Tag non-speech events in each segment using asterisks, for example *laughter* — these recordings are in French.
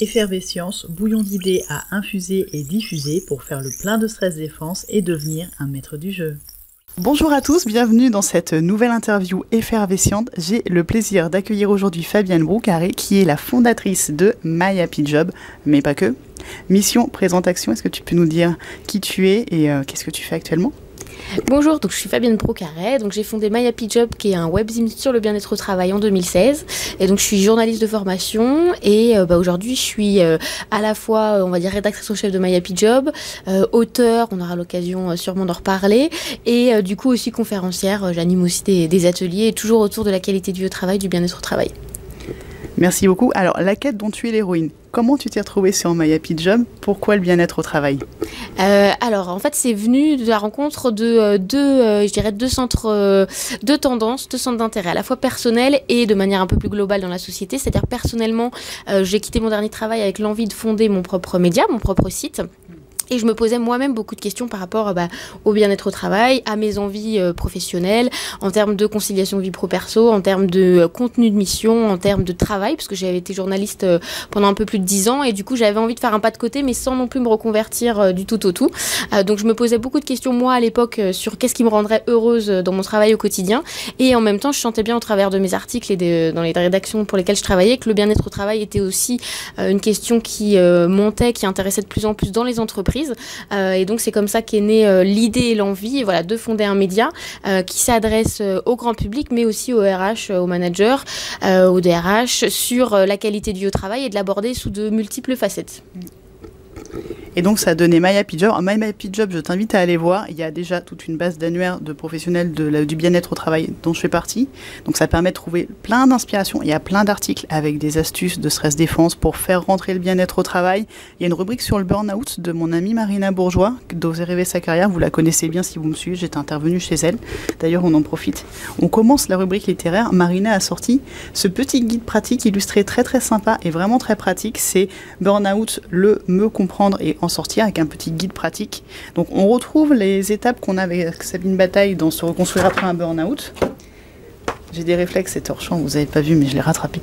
Effervescience, bouillon d'idées à infuser et diffuser pour faire le plein de stress défense et devenir un maître du jeu. Bonjour à tous, bienvenue dans cette nouvelle interview effervesciente. J'ai le plaisir d'accueillir aujourd'hui Fabienne Broucaré qui est la fondatrice de My Happy Job, mais pas que. Mission, présentation, est-ce que tu peux nous dire qui tu es et euh, qu'est-ce que tu fais actuellement? Bonjour, donc je suis Fabienne Procarret, donc j'ai fondé My Happy Job qui est un webzine sur le bien-être au travail en 2016 et donc je suis journaliste de formation et euh, bah, aujourd'hui je suis euh, à la fois on va dire rédactrice en chef de My Happy Job, euh, auteur, on aura l'occasion sûrement d'en reparler et du coup aussi conférencière, j'anime aussi des, des ateliers toujours autour de la qualité du travail, du bien-être au travail. Merci beaucoup. Alors, la quête dont tu es l'héroïne, comment tu t'es retrouvée sur My Happy Job? Pourquoi le bien-être au travail? Euh, Alors, en fait, c'est venu de la rencontre de euh, deux, euh, je dirais, deux centres de tendance, deux centres d'intérêt, à la fois personnel et de manière un peu plus globale dans la société. C'est-à-dire, personnellement, j'ai quitté mon dernier travail avec l'envie de fonder mon propre média, mon propre site. Et je me posais moi-même beaucoup de questions par rapport bah, au bien-être au travail, à mes envies euh, professionnelles, en termes de conciliation vie pro-perso, en termes de euh, contenu de mission, en termes de travail, parce que j'avais été journaliste euh, pendant un peu plus de dix ans et du coup j'avais envie de faire un pas de côté, mais sans non plus me reconvertir du tout au tout. donc je me posais beaucoup de questions moi à l'époque sur qu'est-ce qui me rendrait heureuse dans mon travail au quotidien. Et en même temps, je sentais bien au travers de mes articles et dans les rédactions pour lesquelles je travaillais que le bien-être au travail était aussi une question qui montait, qui intéressait de plus en plus dans les entreprises euh, et donc c'est comme ça qu'est née euh, l'idée et l'envie voilà, de fonder un média euh, qui s'adresse au grand public, mais aussi aux RH, aux managers, aux DRH, sur la qualité du travail et de l'aborder sous de multiples facettes. Et donc, ça a donné My Happy Job. My Happy Job, je t'invite à aller voir. Il y a déjà toute une base d'annuaires de professionnels du bien-être au travail dont je fais partie. Donc, ça permet de trouver plein d'inspirations. Il y a plein d'articles avec des astuces de stress défense pour faire rentrer le bien-être au travail. Il y a une rubrique sur le burn-out de mon amie Marina Bourgeois, d'Oser rêver sa carrière. Vous la connaissez bien si vous me suivez. J'étais intervenue chez elle. D'ailleurs, on en profite. On commence la rubrique littéraire. Marina a sorti ce petit guide pratique illustré très très sympa et vraiment très pratique. C'est Burn-out, le me comprendre et en sortir avec un petit guide pratique. Donc on retrouve les étapes qu'on a avec Sabine Bataille dans Se reconstruire après un burn-out. J'ai des réflexes, c'est torchant, vous n'avez pas vu, mais je l'ai rattrapé.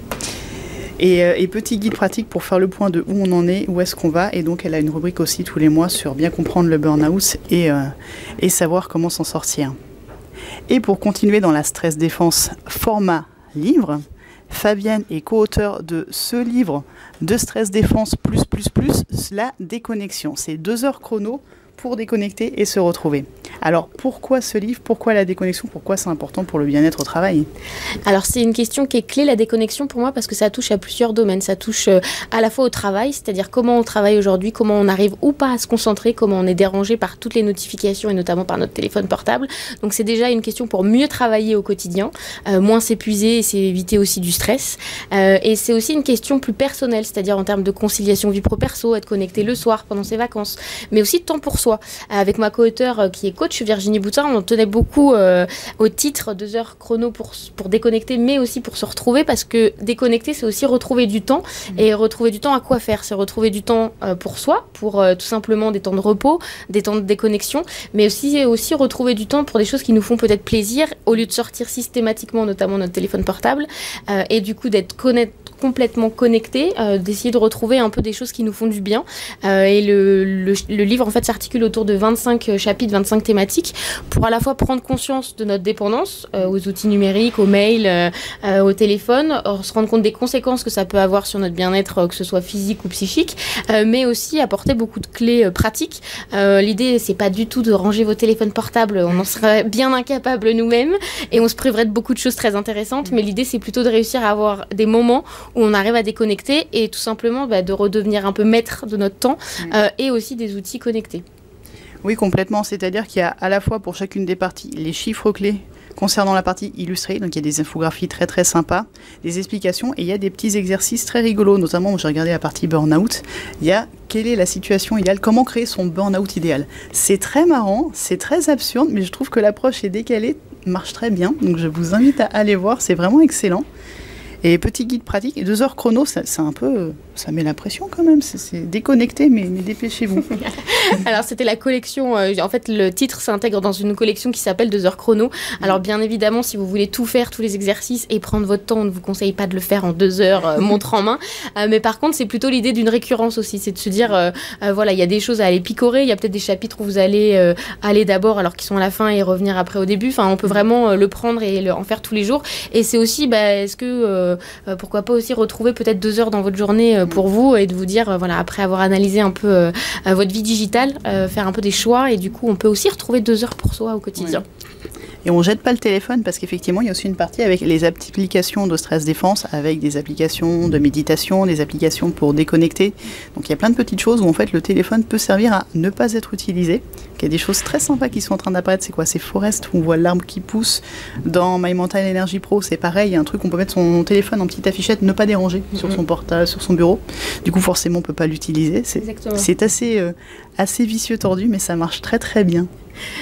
Euh, et, petit guide pratique pour faire le point de où on en est, où est-ce qu'on va. Et donc elle a une rubrique aussi tous les mois sur bien comprendre le burn-out et, euh, et savoir comment s'en sortir. Et pour continuer dans la stress défense format livre, Fabienne est co-auteur de ce livre de stress défense plus plus plus, la déconnexion. C'est deux heures chrono pour déconnecter et se retrouver. Alors pourquoi ce livre? Pourquoi la déconnexion? Pourquoi c'est important pour le bien-être au travail? Alors c'est une question qui est clé, la déconnexion pour moi, parce que ça touche à plusieurs domaines. Ça touche euh, à la fois au travail, c'est-à-dire comment on travaille aujourd'hui, comment on arrive ou pas à se concentrer, comment on est dérangé par toutes les notifications et notamment par notre téléphone portable. Donc c'est déjà une question pour mieux travailler au quotidien, euh, moins s'épuiser et s'éviter aussi du stress. Euh, et c'est aussi une question plus personnelle, c'est-à-dire en termes de conciliation vie pro-perso, être connecté le soir pendant ses vacances, mais aussi temps pour soi. Avec ma co-auteure qui est coach, Virginie Boutin, on tenait beaucoup euh, au titre deux heures chrono pour, pour déconnecter, mais aussi pour se retrouver, parce que déconnecter, c'est aussi retrouver du temps. Mmh. Et retrouver du temps à quoi faire? C'est retrouver du temps euh, pour soi, pour euh, tout simplement des temps de repos, des temps de déconnexion, mais aussi, aussi retrouver du temps pour des choses qui nous font peut-être plaisir, au lieu de sortir systématiquement, notamment notre téléphone portable, et du coup d'être complètement connecté, d'essayer de retrouver un peu des choses qui nous font du bien. et le, le, le livre, en fait, s'articule autour de 25 chapitres, 25 thématiques pour à la fois prendre conscience de notre dépendance euh, aux outils numériques, aux mails, euh, euh, au téléphone, se rendre compte des conséquences que ça peut avoir sur notre bien-être, que ce soit physique ou psychique, mais aussi apporter beaucoup de clés pratiques. L'idée, c'est pas du tout de ranger vos téléphones portables, on en serait bien incapable nous-mêmes et on se priverait de beaucoup de choses très intéressantes, mais l'idée, c'est plutôt de réussir à avoir des moments où on arrive à déconnecter et tout simplement bah, de redevenir un peu maître de notre temps et aussi des outils connectés. Oui, complètement. C'est-à-dire qu'il y a à la fois pour chacune des parties les chiffres clés concernant la partie illustrée, donc il y a des infographies très très sympas, des explications et il y a des petits exercices très rigolos, notamment j'ai regardé la partie burn-out, il y a quelle est la situation idéale, comment créer son burn-out idéal? C'est très marrant, c'est très absurde, mais je trouve que l'approche est décalée, marche très bien, donc je vous invite à aller voir, c'est vraiment excellent. Et petit guide pratique, deux heures chrono, c'est un peu, ça met la pression quand même. C'est déconnecté, mais, mais dépêchez-vous. *laughs* *laughs* Alors c'était la collection. Euh, en fait, le titre s'intègre dans une collection qui s'appelle deux heures chrono. Alors bien évidemment, si vous voulez tout faire, tous les exercices et prendre votre temps, on ne vous conseille pas de le faire en deux heures, euh, *laughs* montre en main. Euh, mais par contre, c'est plutôt l'idée d'une récurrence aussi, c'est de se dire, voilà, il y a des choses à aller picorer. Il y a peut-être des chapitres où vous allez aller d'abord alors qu'ils sont à la fin et revenir après au début. Enfin, on peut vraiment le prendre et le, en faire tous les jours. Et c'est aussi, bah, est-ce que pourquoi pas aussi retrouver peut-être deux heures dans votre journée pour vous et de vous dire, voilà, après avoir analysé un peu votre vie digitale, faire un peu des choix et du coup on peut aussi retrouver deux heures pour soi au quotidien. Et on jette pas le téléphone parce qu'effectivement, il y a aussi une partie avec les applications de stress défense, avec des applications de méditation, des applications pour déconnecter. Donc il y a plein de petites choses où en fait le téléphone peut servir à ne pas être utilisé. Il y a des choses très sympas qui sont en train d'apparaître. C'est quoi? C'est Forest où on voit l'arbre qui pousse. Dans My Mental Energy Pro, c'est pareil. Il y a un truc, on peut mettre son téléphone en petite affichette, ne pas déranger sur mhm. son portable, sur son bureau. Du coup, forcément, on peut pas l'utiliser. C'est assez, euh, assez vicieux tordu, mais ça marche très très bien.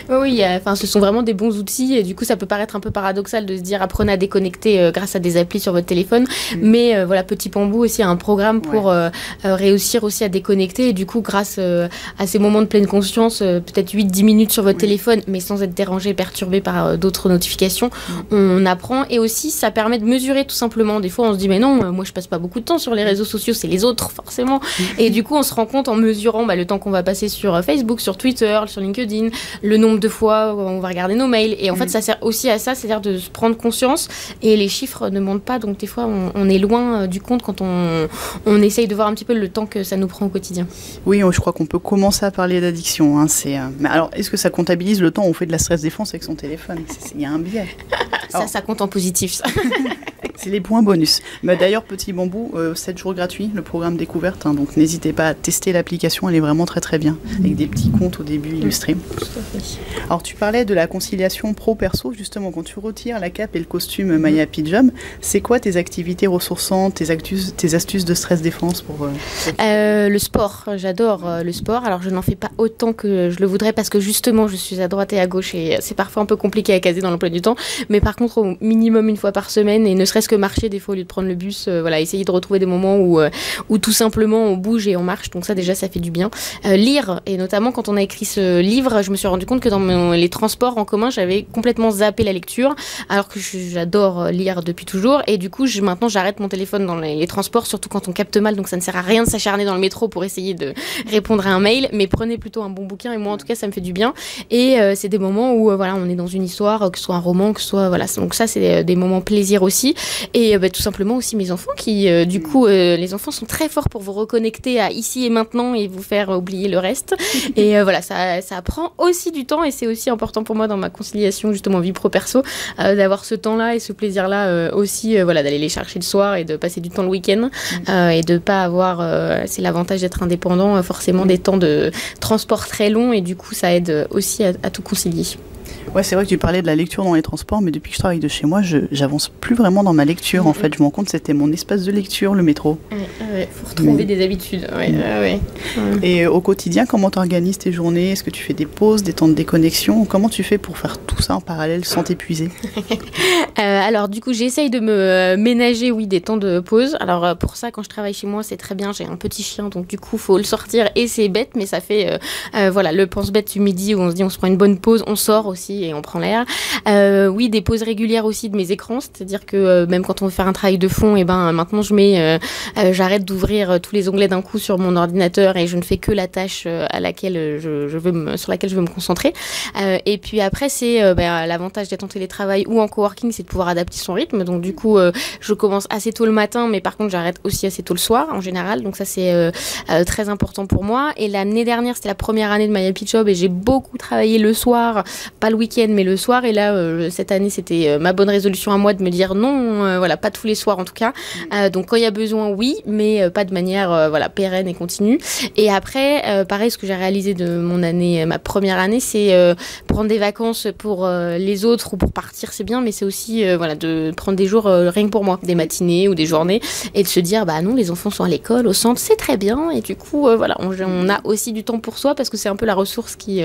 Oui, enfin, ce sont vraiment des bons outils et du coup, ça peut paraître un peu paradoxal de se dire apprenez à déconnecter euh, grâce à des applis sur votre téléphone, mm. mais euh, voilà, Petit Bambou aussi a un programme pour euh, réussir aussi à déconnecter et du coup, grâce à ces moments de pleine conscience, peut-être 8-10 minutes sur votre téléphone, mais sans être dérangé, perturbé par d'autres notifications, mm. on apprend et aussi ça permet de mesurer tout simplement. Des fois, on se dit mais non, moi je passe pas beaucoup de temps sur les réseaux sociaux, c'est les autres forcément, mm. et du coup, on se rend compte en mesurant bah, le temps qu'on va passer sur Facebook, sur Twitter, sur LinkedIn, le nombre de fois où on va regarder nos mails. Et en fait, mm. ça sert aussi à ça, c'est-à-dire de se prendre conscience. Et les chiffres ne montent pas, donc des fois, on, est loin euh, du compte quand on, on, essaye de voir un petit peu le temps que ça nous prend au quotidien. Oui, je crois qu'on peut commencer à parler d'addiction. Hein, c'est, euh, Mais alors, est-ce que ça comptabilise le temps où on fait de la stress défense avec son téléphone? Il y a un biais. *laughs* ça, ça compte en positif, ça. *laughs* *laughs* c'est les points bonus. Mais d'ailleurs, petit bambou, 7 euh, jours gratuits, le programme découverte. Hein, donc n'hésitez pas à tester l'application, elle est vraiment très très bien, avec des petits comptes au début illustrés. Alors tu parlais de la conciliation pro-perso, justement, quand tu retires la cape et le costume Maya Pijam, c'est quoi tes activités ressourçantes, tes, actus, tes astuces de stress défense pour... Euh, euh, le sport, j'adore le sport. Alors je n'en fais pas autant que je le voudrais parce que justement je suis à droite et à gauche et c'est parfois un peu compliqué à caser dans l'emploi du temps. Mais par contre au minimum une fois par semaine et ne serait-ce que marcher des fois au lieu de prendre le bus, euh, voilà, essayer de retrouver des moments où, euh, où tout simplement on bouge et on marche. Donc ça déjà ça fait du bien. Euh, lire et notamment quand on a écrit ce livre, je me suis rendu compte que dans les transports en commun j'avais complètement zappé la lecture, alors que j'adore lire depuis toujours. Et du coup je, maintenant j'arrête mon téléphone dans les, transports, surtout quand on capte mal. Donc ça ne sert à rien de s'acharner dans le métro pour essayer de répondre à un mail, mais prenez plutôt un bon bouquin. Et moi en tout cas ça me fait du bien. Et c'est des moments où voilà on est dans une histoire, que ce soit un roman, que ce soit voilà. Donc ça c'est des moments plaisir aussi. Et euh, bah, tout simplement aussi mes enfants qui, euh, du coup, euh, les enfants sont très forts pour vous reconnecter à ici et maintenant et vous faire oublier le reste. *laughs* et voilà, ça, ça prend aussi du temps et c'est aussi important pour moi dans ma conciliation justement vie pro-perso d'avoir ce temps-là et ce plaisir-là aussi, voilà, d'aller les chercher le soir et de passer du temps le week-end et de pas avoir, c'est l'avantage d'être indépendant, forcément des temps de transport très longs et du coup ça aide aussi à tout concilier. Ouais, c'est vrai que tu parlais de la lecture dans les transports, mais depuis que je travaille de chez moi, je j'avance plus vraiment dans ma lecture. En fait, je me rends compte que c'était mon espace de lecture, le métro. Retrouver des habitudes. Et au quotidien, comment tu organises tes journées? Est-ce que tu fais des pauses, des temps de déconnexion? Comment tu fais pour faire tout ça en parallèle sans t'épuiser? *laughs* Euh, Alors, du coup, j'essaye de me euh, ménager, oui, des temps de pause. Alors, euh, pour ça, quand je travaille chez moi, c'est très bien. J'ai un petit chien, donc du coup, faut le sortir et c'est bête, mais ça fait, voilà, le pense-bête du midi où on se dit on se prend une bonne pause, on sort aussi et on prend l'air. Oui, des pauses régulières aussi de mes écrans, c'est-à-dire que même quand on veut faire un travail de fond, et eh ben maintenant je mets, j'arrête d'ouvrir tous les onglets d'un coup sur mon ordinateur et je ne fais que la tâche à laquelle je, veux me, sur laquelle je veux me concentrer. et puis après, c'est ben, l'avantage d'être en télétravail ou en coworking, c'est de pouvoir adapter son rythme. Donc du coup, je commence assez tôt le matin, mais par contre, j'arrête aussi assez tôt le soir en général. Donc ça, c'est très important pour moi. Et l'année dernière, c'était la première année de My Happy Job et j'ai beaucoup travaillé le soir, pas le week mais le soir. Et là, euh, cette année, c'était euh, ma bonne résolution à moi de me dire non, euh, voilà, pas tous les soirs en tout cas. Mm. donc quand il y a besoin, oui, mais pas de manière voilà pérenne et continue. Et après, pareil, ce que j'ai réalisé de mon année, ma première année, c'est prendre des vacances pour les autres ou pour partir, c'est bien, mais c'est aussi voilà de prendre des jours rien que pour moi, des matinées ou des journées, et de se dire bah non, les enfants sont à l'école, au centre, c'est très bien. Et du coup, voilà, on, on, a aussi du temps pour soi parce que c'est un peu la ressource qui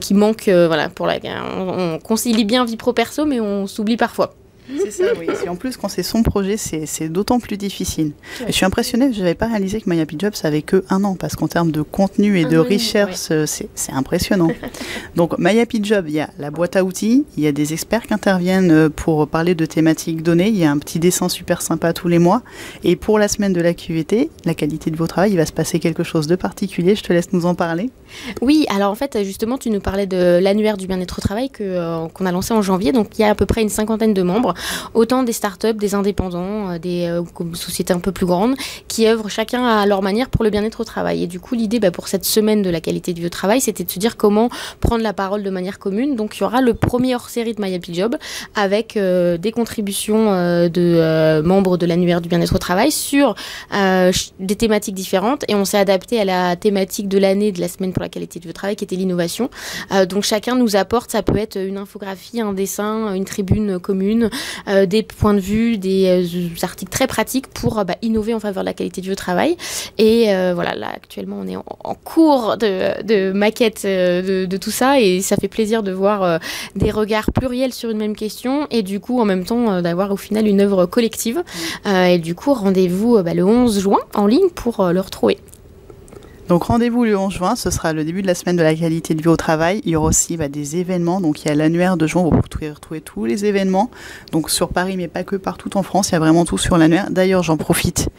qui manque voilà pour la on, concilie bien vie pro perso, mais on s'oublie parfois. C'est ça, oui. Et en plus, quand c'est son projet, c'est d'autant plus difficile. Et je suis impressionnée, je n'avais pas réalisé que My Happy Job, ça avait que un an, parce qu'en termes de contenu et de recherche, euh, c'est impressionnant. *laughs* Donc, My Happy Job, il y a la boîte à outils, il y a des experts qui interviennent euh, pour parler de thématiques données, il y a un petit dessin super sympa tous les mois. Et pour la semaine de la QVT, la qualité de vos travail, il va se passer quelque chose de particulier. Je te laisse nous en parler. Oui, alors en fait, justement, tu nous parlais de l'annuaire du bien-être au travail euh, qu'on a lancé en janvier. Donc, il y a à peu près une cinquantaine de membres autant des startups, des indépendants, euh, des euh, sociétés un peu plus grandes, qui œuvrent chacun à leur manière pour le bien-être au travail. Et du coup, l'idée bah, pour cette semaine de la qualité de vie au travail, c'était de se dire comment prendre la parole de manière commune. Donc, il y aura le premier hors-série de My Happy Job avec euh, des contributions de membres de l'annuaire du bien-être au travail sur des thématiques différentes. Et on s'est adapté à la thématique de l'année de la semaine pour la qualité de vie au travail, qui était l'innovation. donc, chacun nous apporte, ça peut être une infographie, un dessin, une tribune commune, euh, des points de vue, des euh, articles très pratiques pour euh, bah, innover en faveur de la qualité du travail. Et voilà, là actuellement on est en, cours de, maquette de, tout ça et ça fait plaisir de voir des regards pluriels sur une même question et du coup en même temps d'avoir au final une œuvre collective. et du coup rendez-vous bah, le 11 juin en ligne pour le retrouver. Donc rendez-vous le 11 juin, ce sera le début de la semaine de la qualité de vie au travail. Il y aura aussi bah, des événements, donc il y a l'annuaire de juin, vous pouvez retrouver tous les événements, donc sur Paris mais pas que partout en France, il y a vraiment tout sur l'annuaire. D'ailleurs j'en profite.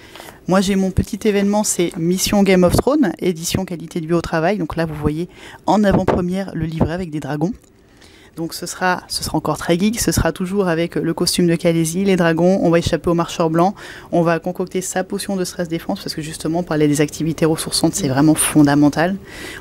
Moi j'ai mon petit événement, c'est Mission Game of Thrones, édition qualité de vie au travail. Donc là vous voyez en avant-première le livret avec des dragons. Donc ce sera, ce sera encore très geek, ce sera toujours avec le costume de Calaisie, les dragons, on va échapper aux marcheurs blancs, on va concocter sa potion de stress défense parce que justement parler des activités ressourçantes c'est vraiment fondamental.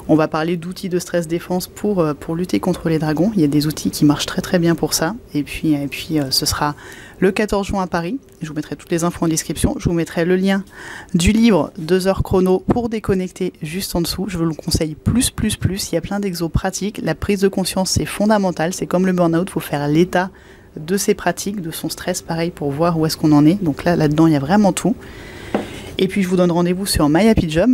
On va parler d'outils de stress défense pour, euh, pour lutter contre les dragons, il y a des outils qui marchent très très bien pour ça et puis, et puis euh, ce sera le 14 juin à Paris. Je vous mettrai toutes les infos en description. Je vous mettrai le lien du livre 2 heures chrono pour déconnecter juste en dessous. Je vous le conseille plus, plus, plus. Il y a plein d'exos pratiques. La prise de conscience, c'est fondamental. C'est comme le burn-out, il faut faire l'état de ses pratiques, de son stress, pareil, pour voir où est-ce qu'on en est. Donc là, là-dedans, il y a vraiment tout. Et puis, je vous donne rendez-vous sur My Happy Job.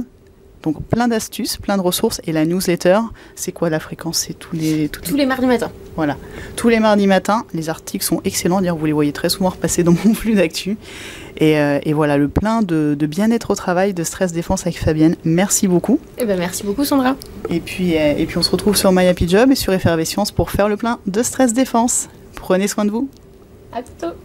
Donc plein d'astuces, plein de ressources. Et la newsletter, c'est quoi la fréquence? C'est tous les, tous les mardis matins. Voilà, tous les mardis matins. Les articles sont excellents. D'ailleurs, vous les voyez très souvent repasser dans *laughs* mon flux d'actu. Et, euh, voilà, le plein de, bien-être au travail, de stress défense avec Fabienne. Merci beaucoup. Et eh ben merci beaucoup Sandra. Et puis, euh, et puis on se retrouve sur My Happy Job et sur Effervescence pour faire le plein de stress défense. Prenez soin de vous. À bientôt.